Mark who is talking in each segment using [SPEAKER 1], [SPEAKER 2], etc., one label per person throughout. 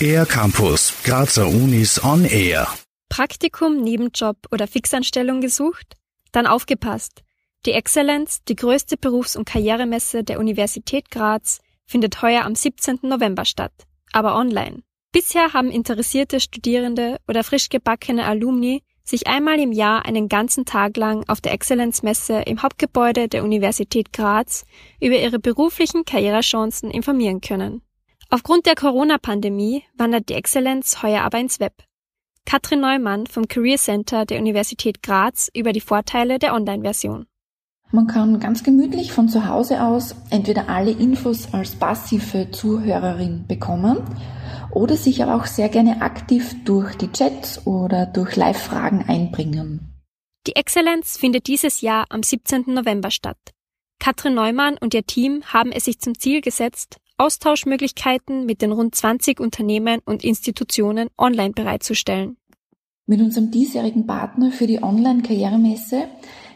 [SPEAKER 1] Air Campus, Grazer Unis on Air.
[SPEAKER 2] Praktikum, Nebenjob oder Fixanstellung gesucht? Dann aufgepasst. Die Excellence, die größte Berufs- und Karrieremesse der Universität Graz, findet heuer am 17. November statt, aber online. Bisher haben interessierte Studierende oder frisch gebackene Alumni sich einmal im Jahr einen ganzen Tag lang auf der Exzellenzmesse im Hauptgebäude der Universität Graz über ihre beruflichen Karrierechancen informieren können. Aufgrund der Corona-Pandemie wandert die Exzellenz heuer aber ins Web. Katrin Neumann vom Career Center der Universität Graz über die Vorteile der Online-Version.
[SPEAKER 3] Man kann ganz gemütlich von zu Hause aus entweder alle Infos als passive Zuhörerin bekommen oder sich aber auch sehr gerne aktiv durch die Chats oder durch Live-Fragen einbringen.
[SPEAKER 2] Die Exzellenz findet dieses Jahr am 17. November statt. Katrin Neumann und ihr Team haben es sich zum Ziel gesetzt, Austauschmöglichkeiten mit den rund 20 Unternehmen und Institutionen online bereitzustellen.
[SPEAKER 3] Mit unserem diesjährigen Partner für die Online-Karrieremesse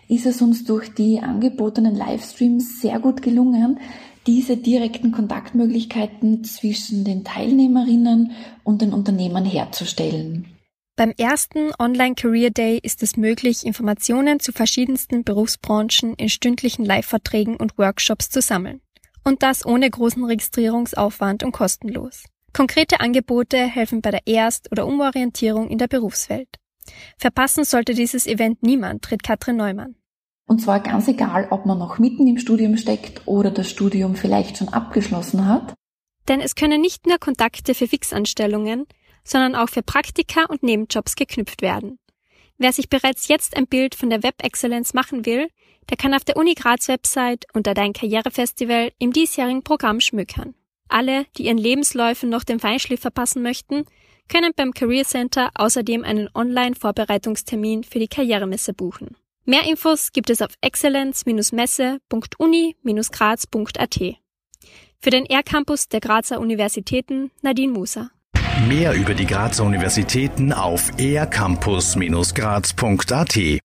[SPEAKER 3] ist es uns durch die angebotenen Livestreams sehr gut gelungen, diese direkten Kontaktmöglichkeiten zwischen den Teilnehmerinnen und den Unternehmern herzustellen.
[SPEAKER 2] Beim ersten Online Career Day ist es möglich, Informationen zu verschiedensten Berufsbranchen in stündlichen Live-Verträgen und Workshops zu sammeln. Und das ohne großen Registrierungsaufwand und kostenlos. Konkrete Angebote helfen bei der Erst- oder Umorientierung in der Berufswelt. Verpassen sollte dieses Event niemand, tritt Katrin Neumann.
[SPEAKER 3] Und zwar ganz egal, ob man noch mitten im Studium steckt oder das Studium vielleicht schon abgeschlossen hat.
[SPEAKER 2] Denn es können nicht nur Kontakte für Fixanstellungen, sondern auch für Praktika und Nebenjobs geknüpft werden. Wer sich bereits jetzt ein Bild von der Web Excellence machen will, der kann auf der Uni Graz Website unter Dein Karrierefestival im diesjährigen Programm schmückern. Alle, die ihren Lebensläufen noch den Feinschliff verpassen möchten, können beim Career Center außerdem einen Online-Vorbereitungstermin für die Karrieremesse buchen. Mehr Infos gibt es auf excellence-messe.uni-graz.at. Für den R-Campus der Grazer Universitäten Nadine Musa.
[SPEAKER 1] Mehr über die Grazer Universitäten auf ercampus-graz.at